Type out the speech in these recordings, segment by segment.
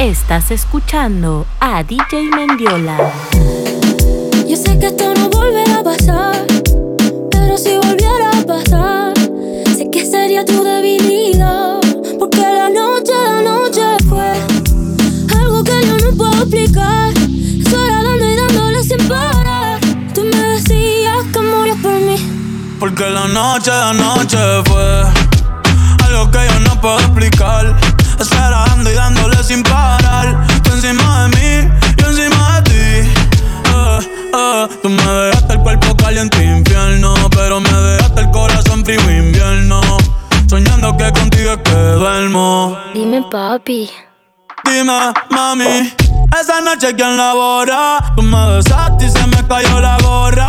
Estás escuchando a DJ Mendiola. Yo sé que esto no volverá a pasar, pero si volviera a pasar, sé que sería tu debilidad. Porque la noche, la noche fue algo que yo no puedo explicar. Solo dando y dándole sin parar. Tú me decías que morías por mí. Porque la noche, la noche fue algo que yo no puedo explicar Esperando y dándole sin parar. Encima de mí, yo encima de ti. Eh, eh. Tú me dejaste el cuerpo caliente infierno. Pero me dejaste el corazón frío invierno. Soñando que contigo es que duermo. Dime, papi. Dime, mami. Esa noche quien labora. Tú me besaste y se me cayó la gorra.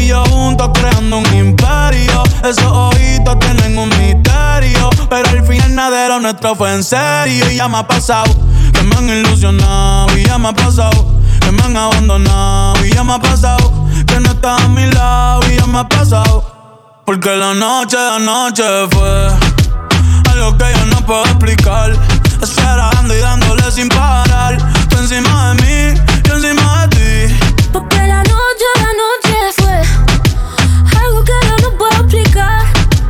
Y yo juntos creando un imperio. Esos ojitos tienen un misterio. Pero al final era nuestro fue en serio. Y ya me ha pasado que me han ilusionado. Y ya me ha pasado que me han abandonado. Y ya me ha pasado que no estás a mi lado. Y ya me ha pasado. Porque la noche, la noche fue algo que yo no puedo explicar. Esperando y dándole sin parar. Tú encima de mí, yo encima de ti. Porque la noche, la noche puedo explicar.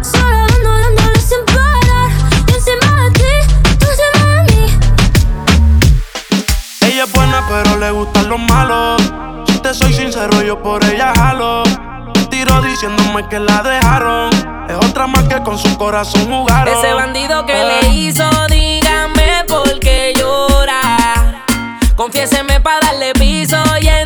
Solo dando, dándole sin parar. Encima de ti, tú encima de mí. Ella es buena, pero le gustan los malos. Si te soy sincero, yo por ella jalo. Tiro diciéndome que la dejaron. Es otra más que con su corazón jugaron. Ese bandido que Eh. le hizo, dígame por qué llora. Confiéseme para darle piso y enterrarlo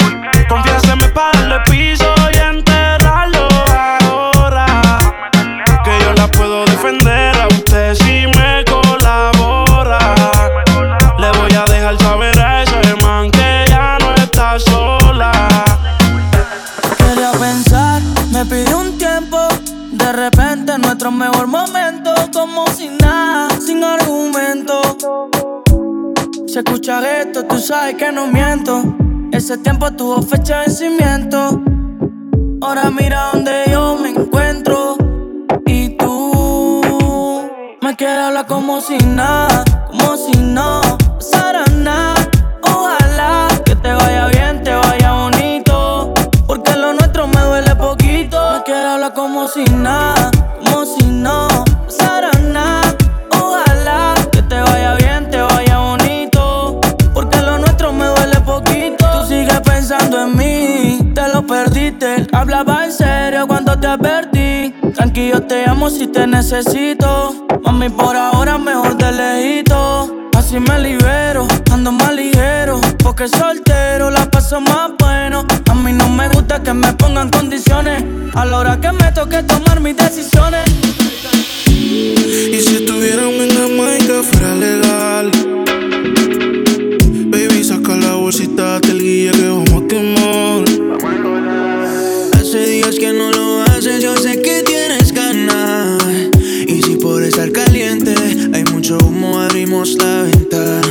Confiéseme para darle piso y enterrarlo ahora. Que yo la puedo defender a usted si me colabora. Le voy a dejar saber a ese man que ya no está sola. Quería pensar, me pidió un tiempo. De repente nuestro mejor momento, como sin nada, sin argumento. Si escuchas esto, tú sabes que no miento. Ese tiempo tuvo fecha de vencimiento. Ahora mira donde yo me encuentro. Y tú me quieres hablar como si nada, como si no pasara nada. Ojalá que te vaya bien, te vaya bonito. Porque lo nuestro me duele poquito. Me quiere hablar como si nada, te advertí. Tranquilo, te amo si te necesito. Mami, por ahora mejor de lejito. Así me libero, ando más ligero. Porque soltero la paso más bueno. A mí no me gusta que me pongan condiciones. A la hora que me toque tomar mis decisiones. Y si estuviéramos en Jamaica fuera legal. Baby, saca la bolsita del guía que cerramos la ventana.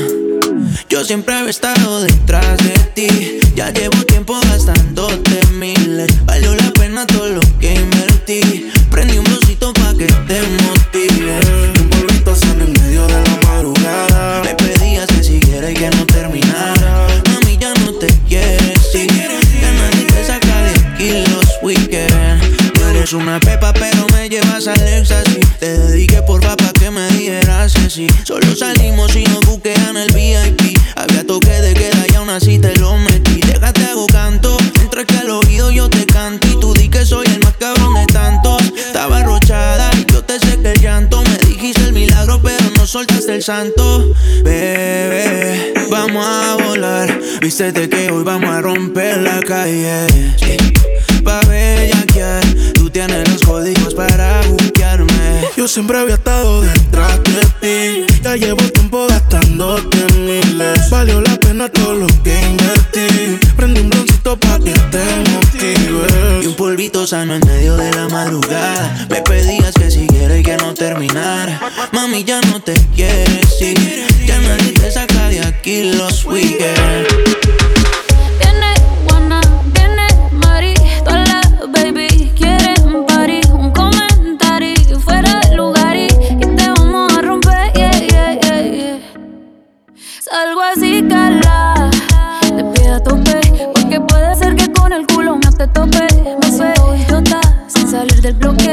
Yo siempre había estado detrás de ti. Ya llevo tiempo gastándote miles. Valió la pena todo lo que invertí. Prendí un brusito pa' que te motive. Un polvito en el medio de la madrugada. Me pedías que siguiera y que no terminara. Mami, ya no te quieres ir. Ya nadie te saca de aquí los weekends. Tú eres una pepa, pero me llevas al éxtasis. Te dediqué por papá que me dijeras que sí. Solo salí santo, bebé. Vamos a volar, vístete que hoy vamos a romper la calle. Pa' bellaquear, tú tienes los códigos para buquearme. Yo siempre había estado detrás de ti. Ya llevo tiempo gastándote miles. Valió la pena todo lo que invertí. Prendí un que. Y un polvito sano en medio de la madrugada. Me pedías que siguiera y que no terminara. Mami, ya no te quieres ir. Ya nadie te saca de aquí los weekends. Viene Juana, viene Mari, todas las baby quieren party. Un comentario fuera de lugar y, te vamos a romper, yeah, yeah, yeah, yeah. Salgo así calado. te tope. Me suelto sin salir del bloque.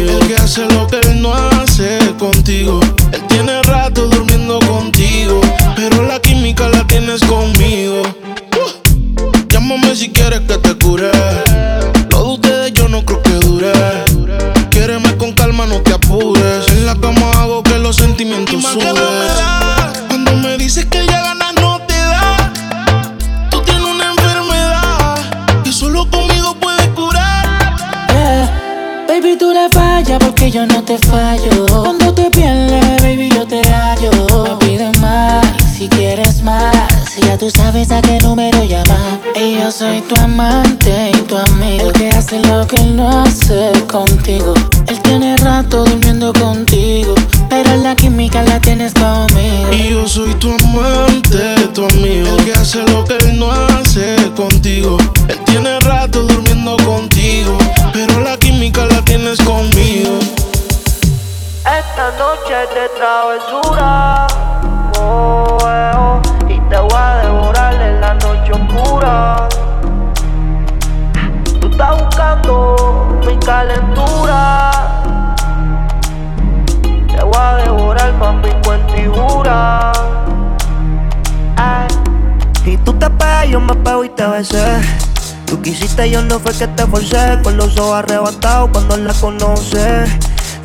que te forcé. Con los ojos arrebatados cuando la conoces.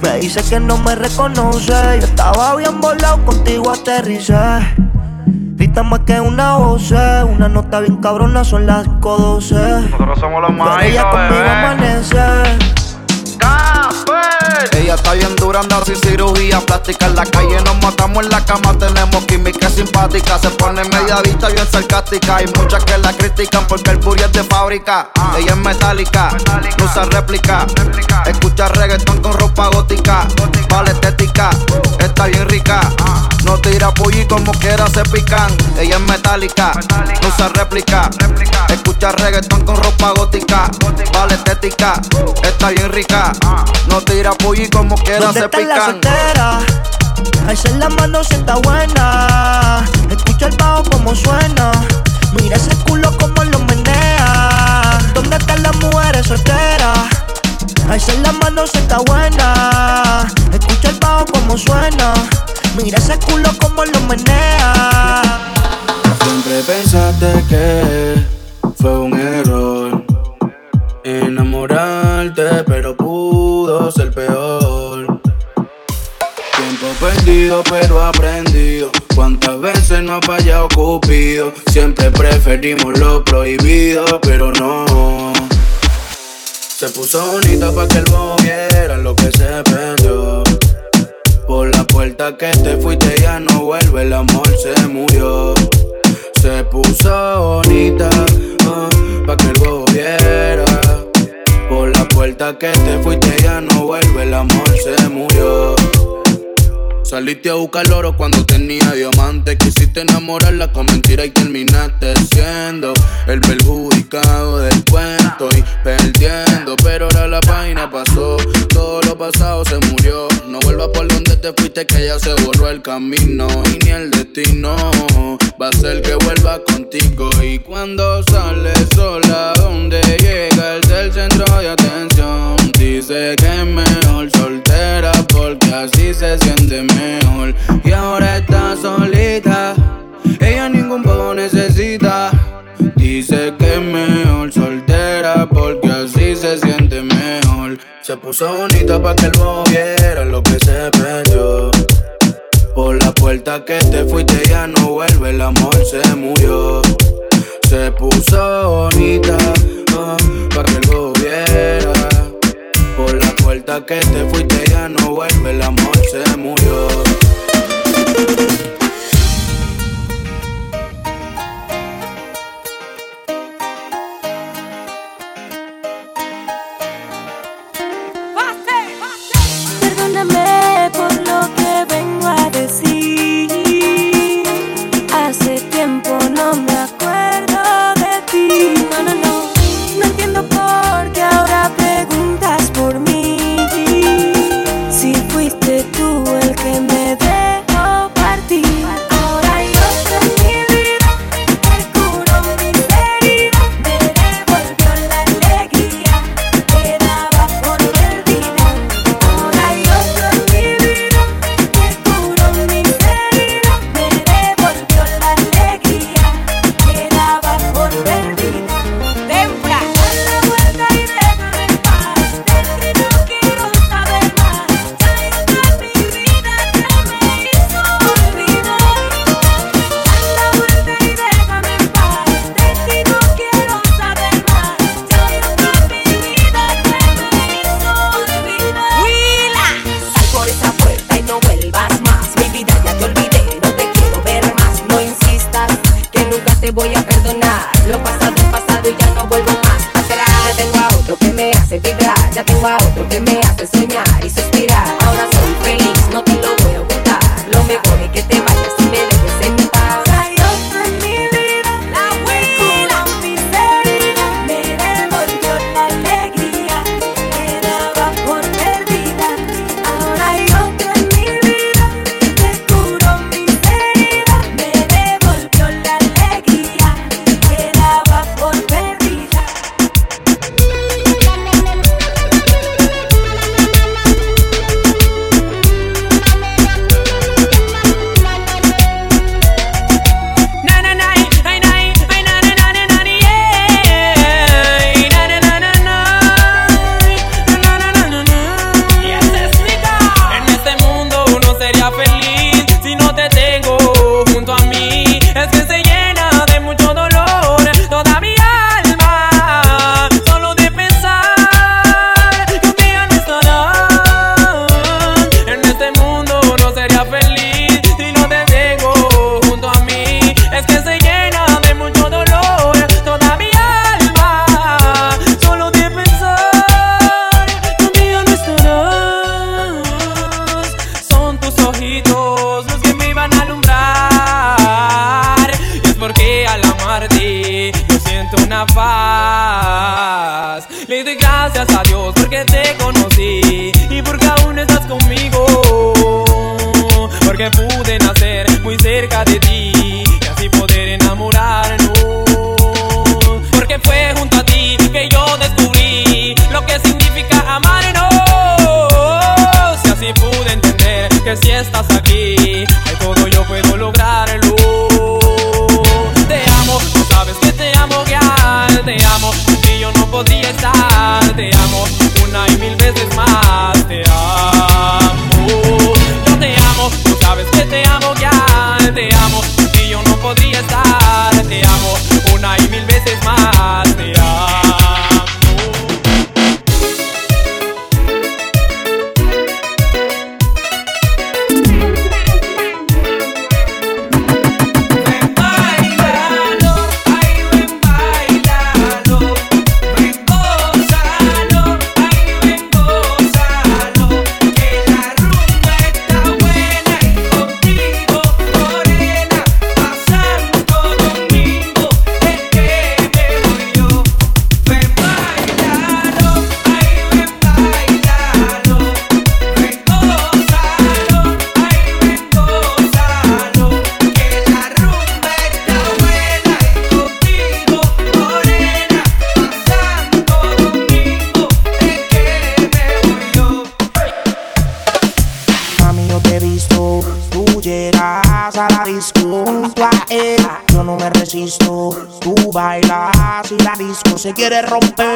Me dice que no me reconoce. Yo estaba bien volado, contigo aterricé. Grita más que una voz, una nota bien cabrona, son las 5.12. Nosotros somos los más Ella conmigo amanece. Está bien dura, anda sin cirugía plástica. En la calle nos matamos en la cama, tenemos química simpática. Se pone media vista bien sarcástica. Hay muchas que la critican porque el booty es de fábrica. Ella es metálica, no usa réplica. Escucha reggaetón con ropa gótica. Vale estética, está bien rica. No tira y como quiera se pican. Ella es metálica, no usa réplica. Escucha reggaetón con ropa gótica. Vale estética, está bien rica. No tira y como quiera ¿Dónde se está la pican. soltera? Alza la mano si está buena. Escucha el bajo como suena. Mira ese culo como lo menea. ¿Dónde están las mujeres solteras? Alza la mano si está buena. Escucha el bajo como suena. Mira ese culo como lo menea. Siempre pensaste que fue un error enamorarte, pero pudo ser peor. Tiempo perdido, pero aprendido. Cuántas veces no ha fallado Cupido. Siempre preferimos lo prohibido, pero no. Se puso bonita pa' que el bobo viera lo que se perdió. Por la puerta que te fuiste ya no vuelve, el amor se murió. Se puso bonita ah, pa' que el bobo viera. Por la puerta que te fuiste ya no vuelve, el amor se murió. Saliste a buscar oro cuando tenía diamante. Quisiste enamorarla con mentira y terminaste siendo el perjudicado del cuento y perdiendo. Pero ahora la página pasó, lo pasado se murió. No vuelvas por donde te fuiste, que ya se borró el camino. Y ni el destino va a ser que vuelva contigo. Y cuando sale sola, donde llega el centro de atención, dice que es mejor soltera porque así se siente mejor. Y ahora está solita, ella ningún poco necesita. Dice Se puso bonita pa' que el bobo viera lo que se perdió. Por la puerta que te fuiste ya no vuelve, el amor se murió. Se puso bonita ah, pa' que el bobo viera. Por la puerta que te fuiste ya no vuelve, el amor se murió. Voy a perdonar. Lo pasado que si estás aquí, ay, todo yo puedo lograrlo. Te amo, tú sabes que te amo, girl, te amo, y yo no podría estar. Te amo una y mil veces más. Te amo, yo te amo, tú sabes que te amo, girl, te amo, y yo no podría estar. Te amo una y mil veces más. Te amo. Quiere romper.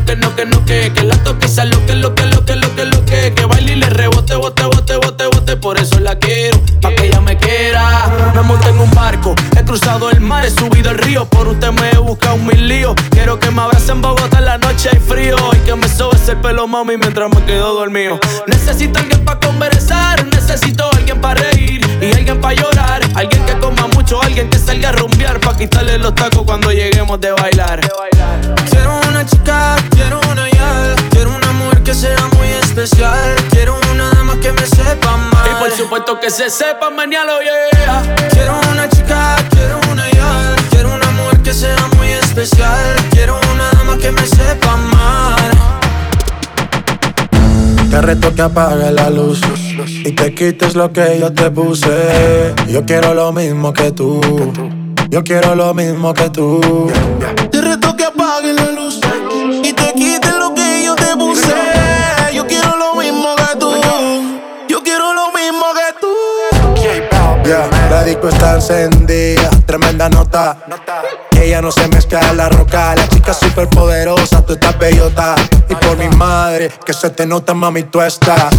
cruzado el mar, he subido el río. Por usted me he buscado mil líos. Quiero que me abrace en Bogotá en la noche hay frío. Y que me sobe ese pelo, mami, mientras me quedo dormido. Necesito alguien para conversar, necesito alguien para reír y alguien para llorar, alguien que coma mucho, alguien que salga a rumbear para quitarle los tacos cuando lleguemos de bailar. Quiero una chica, quiero una que sea muy especial. Quiero una dama que me sepa mal. Y por supuesto que se sepa mañana, yeah. Quiero una chica, quiero una ya. Quiero una mujer que sea muy especial. Quiero una dama que me sepa mal. Te reto que apague la luz y te quites lo que yo te puse. Yo quiero lo mismo que tú. Yo quiero lo mismo que tú. La disco está encendida, tremenda nota. Ella no se mezcla en la roca, la chica super poderosa, tú estás bellota. Y por mi madre, que se te nota, mami, tú estás.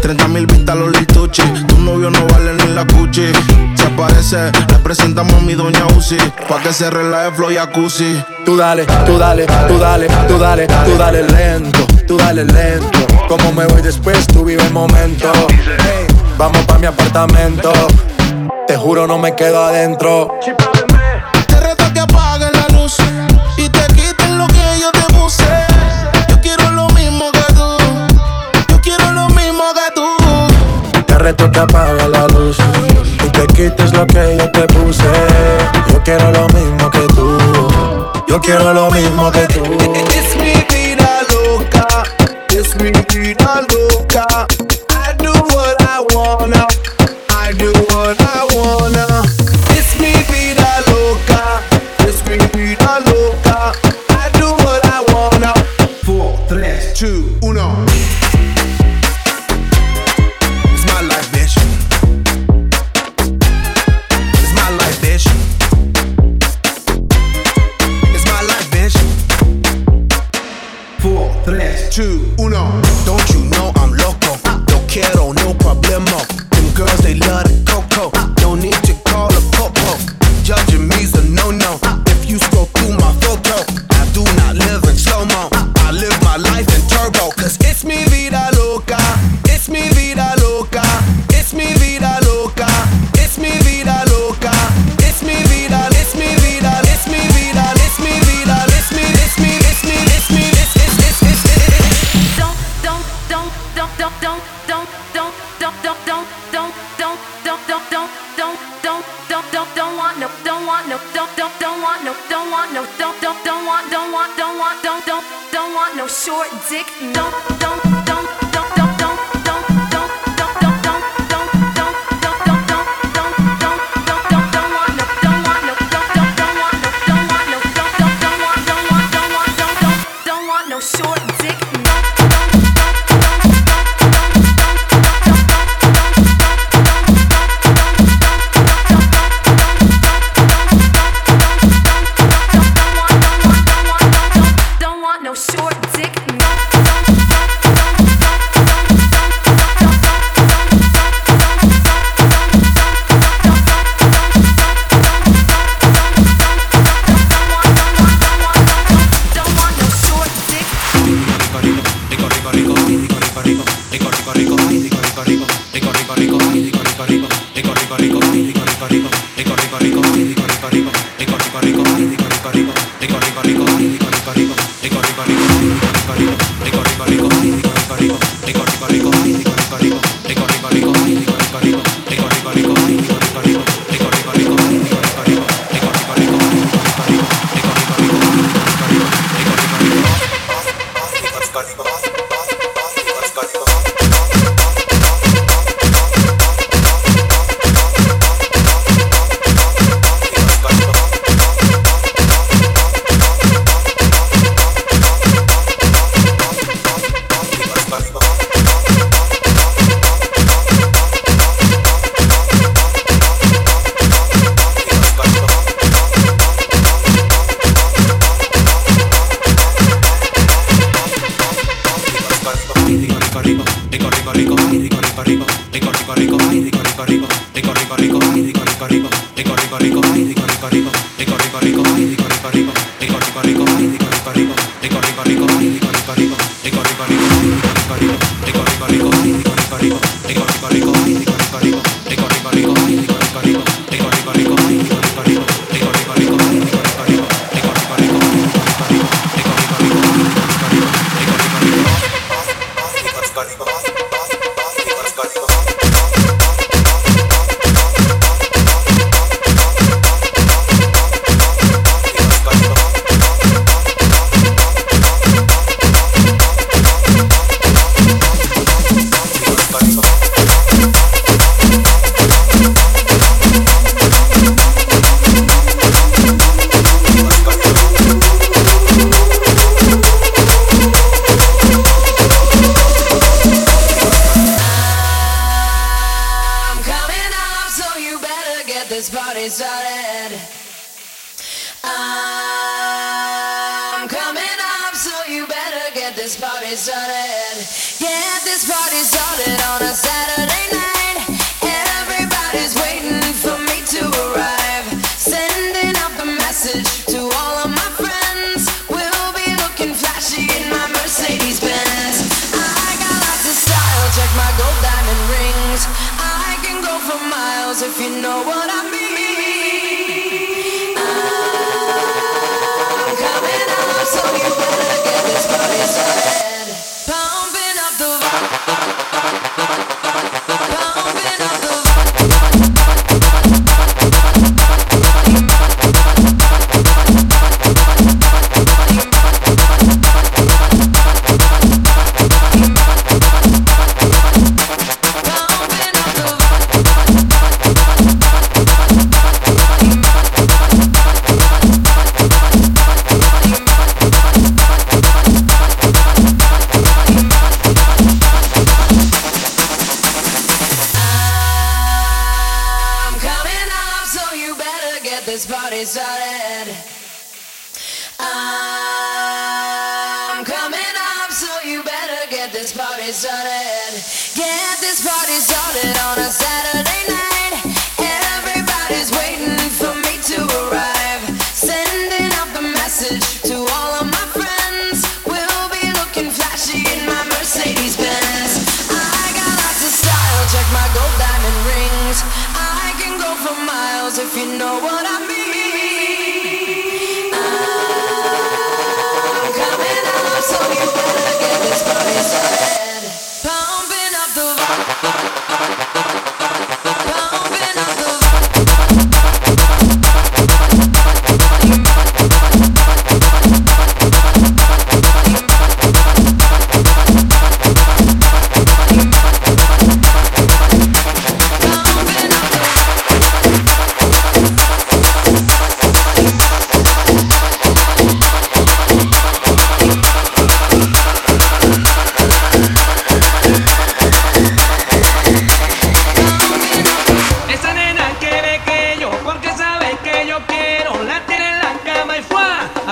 30 mil vistas los lituchi. Tu novio no vale ni la cuchi. Se aparece, le presentamos a mi doña Uzi. Pa' que se relaje flow jacuzzi. Tú dale, tú dale, tú dale, tú dale, tú dale lento, tú dale lento. Como me voy después, tú vive el momento. Hey, vamos pa' mi apartamento. Te juro, no me quedo adentro. Te reto que apagues la luz y te quites lo que yo te puse. Yo quiero lo mismo que tú. Yo quiero lo mismo que tú. Te reto que apagues la luz y te quites lo que yo te puse. Yo quiero lo mismo que tú. Yo quiero lo mismo que tú. Es mi vida loca, es mi vida loca. short dick. Don't, don't, don't.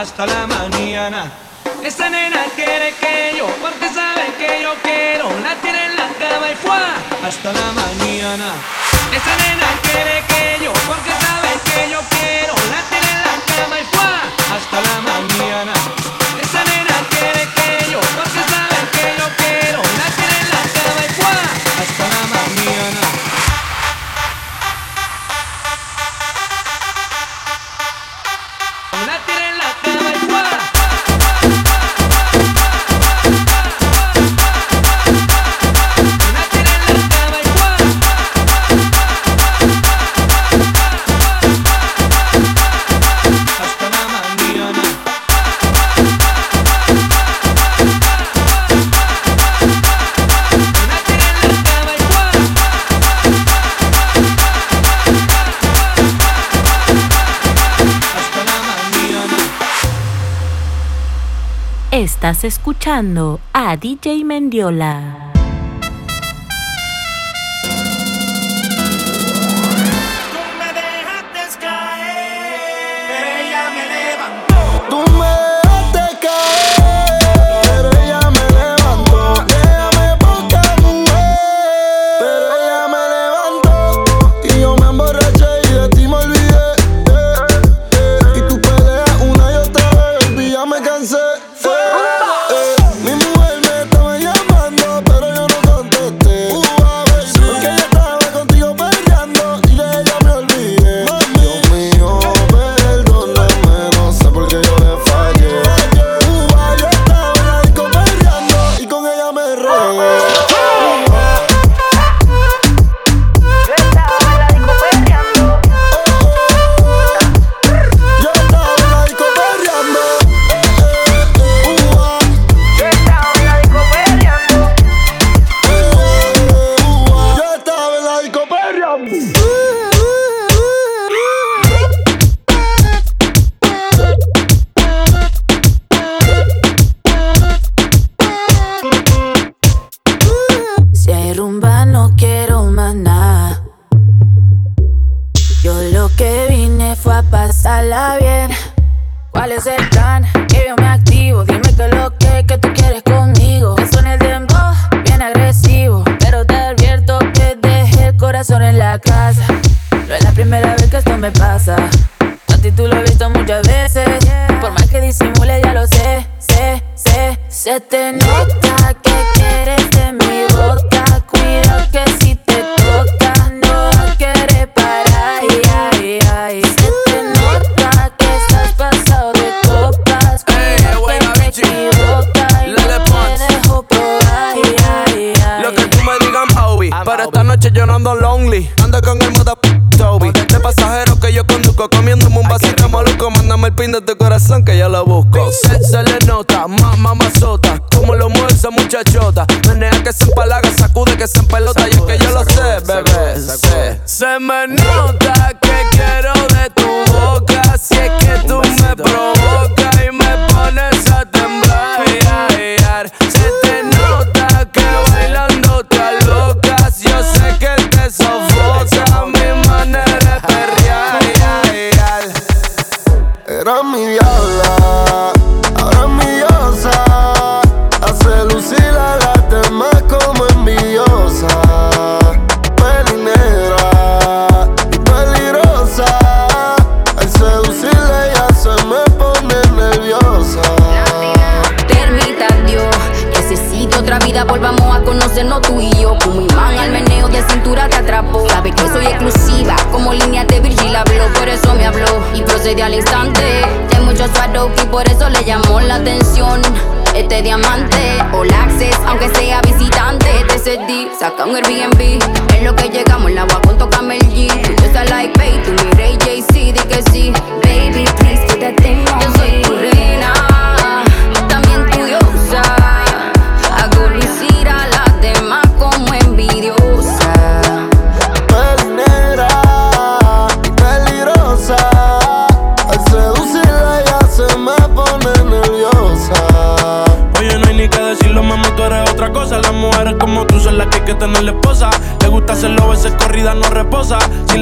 hasta la mañana. Esa nena quiere que yo, porque sabe que yo quiero. La tiene en la cama y fue hasta la mañana. Esa nena quiere que yo, porque Estás escuchando a DJ Mendiola.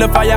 Le falla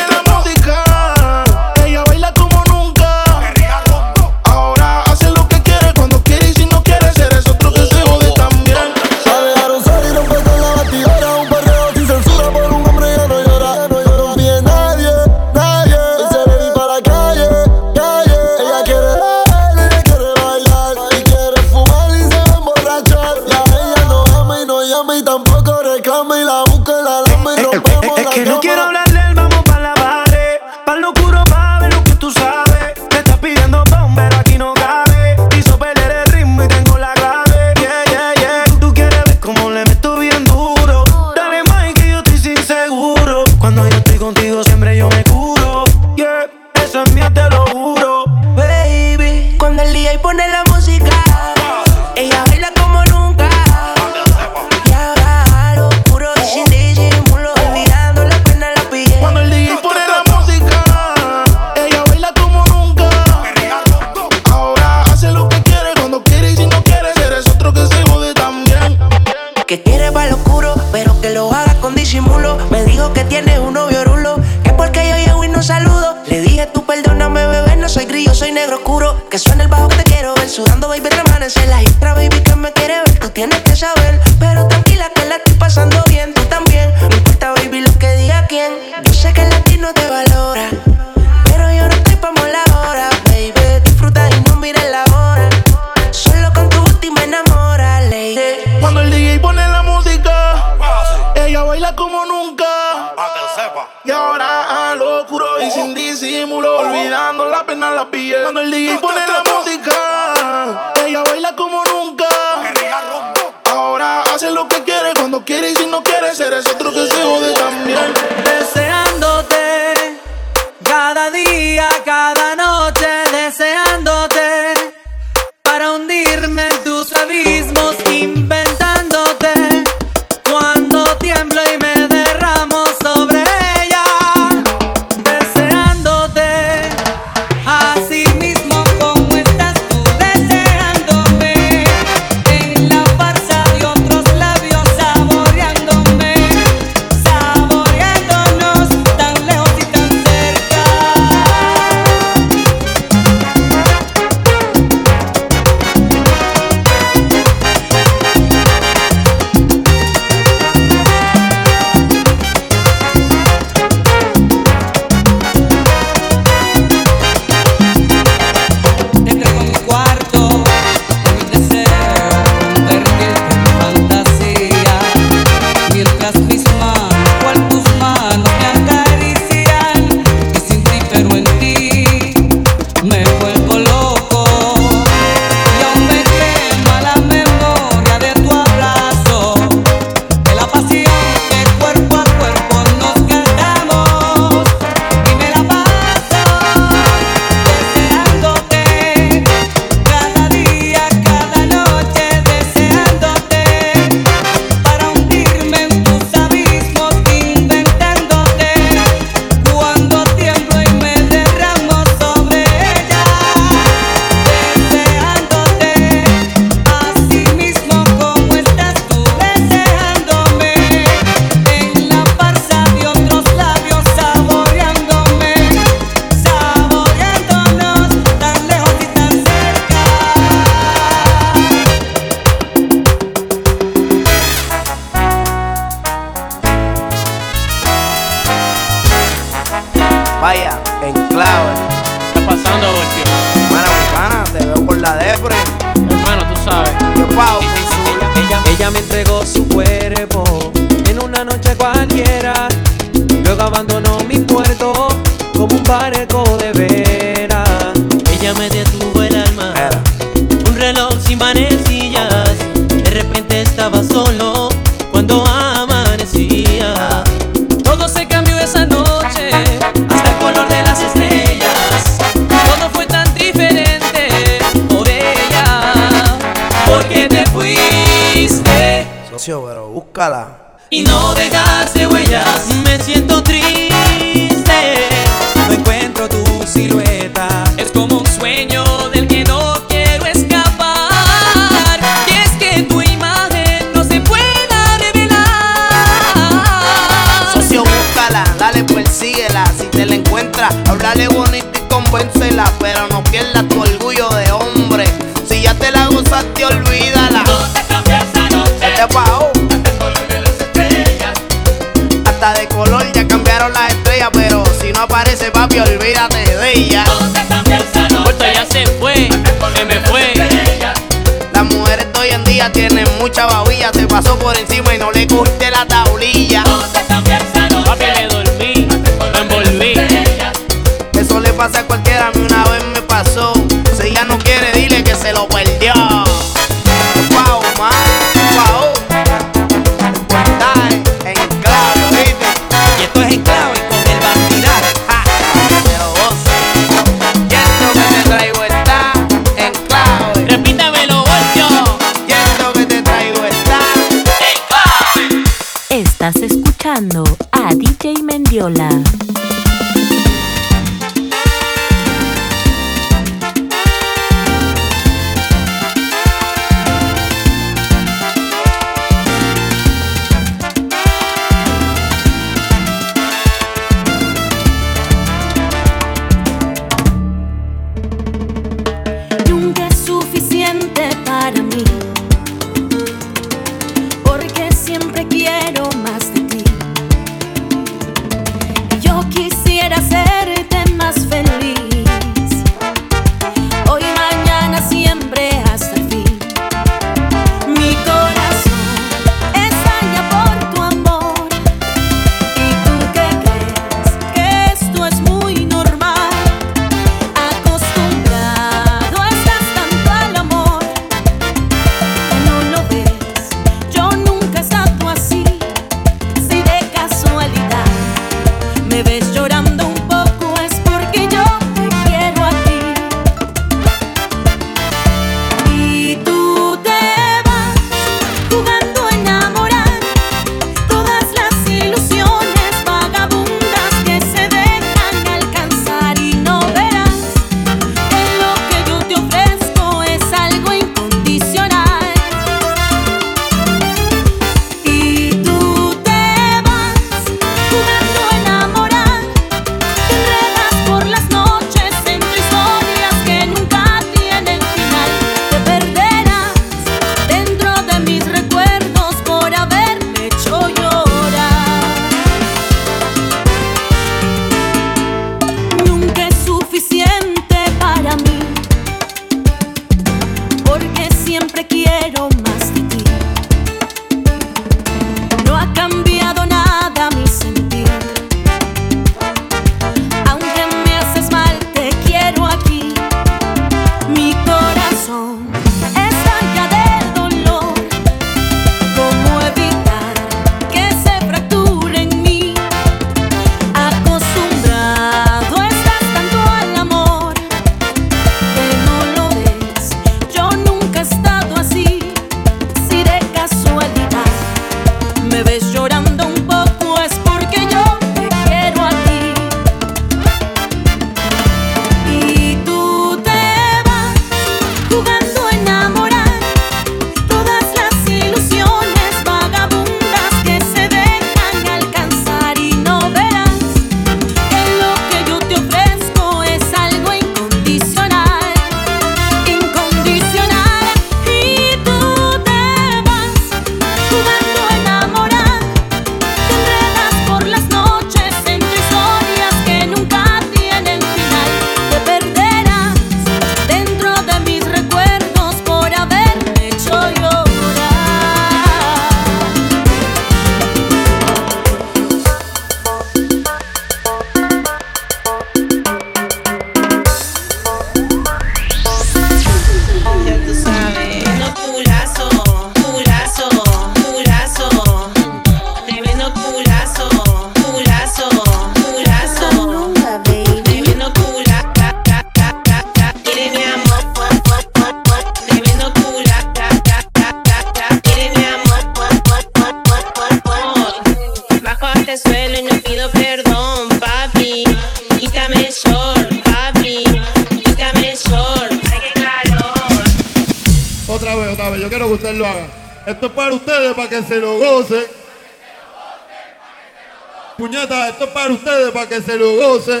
para ustedes, para que se lo gocen.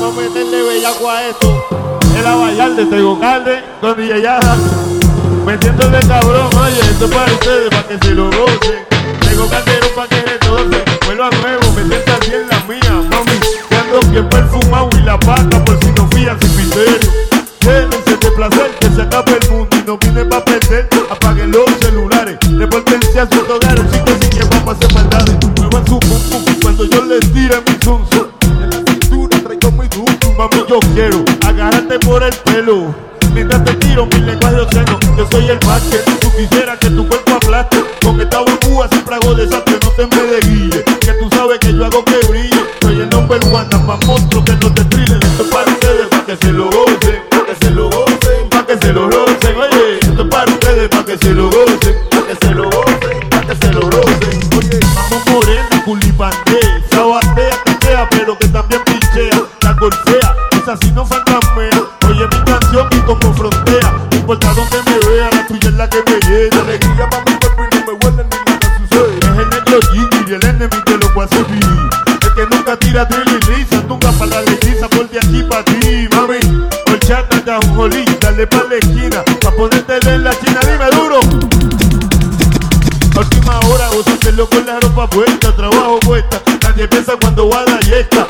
Vamos a meterle bellaco a esto. El abayal de Tego Calde con DJ Yaja. Metiéndole cabrón, oye, esto es para ustedes, para que se lo gocen. Tengo Calderón para que retorce. Vuelvo a nuevo, me sienta bien la mía, mami. Que ando bien perfumado y la paca por si no fían sin misterio. Llénense de placer, que se acabe el mundo y no vienen para perder. Apaguen los celulares, repórtense a sus hogares, chicos, sin que a hacer maldades. Muevan su pum pum cuando yo les tire mi zum zum. En la cintura traigo mi dum dum, mami, yo quiero agarrarte por el pelo. Mientras te tiro mi lenguaje obsceno, yo soy el más tú quisieras que tu cuerpo aplaste. Con esta burbuja siempre hago desastre, no te me drill y risa, nunca para la letiza, por aquí para ti, mami. Horchata de un dale pa' la esquina, pa' ponértela en la china, dime duro. A última hora, gózatelo con la ropa puesta, trabajo puesta. Nadie piensa cuando va a la yesca.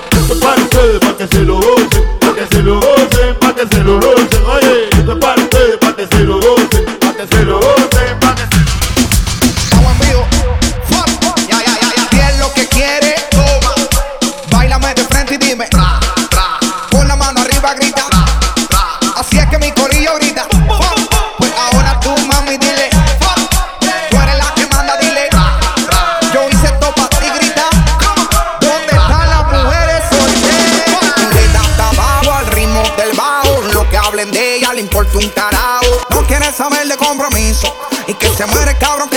Un carajo. No quiere saber de compromiso. Y que se muere cabrón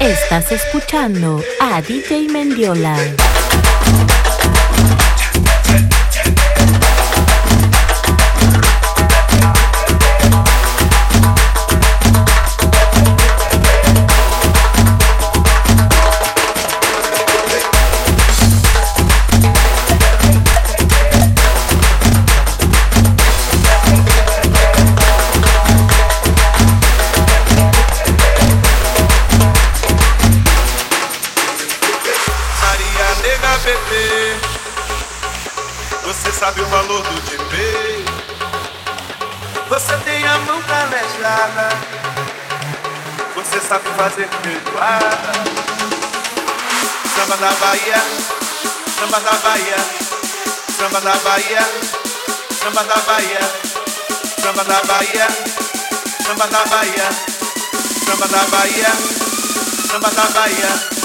Estás escuchando a DJ Mendiola. Essa que fazer Samba da Bahia Samba da Bahia Samba da Bahia Samba da Bahia Samba da Bahia Samba da Bahia Samba da Bahia Samba da Bahia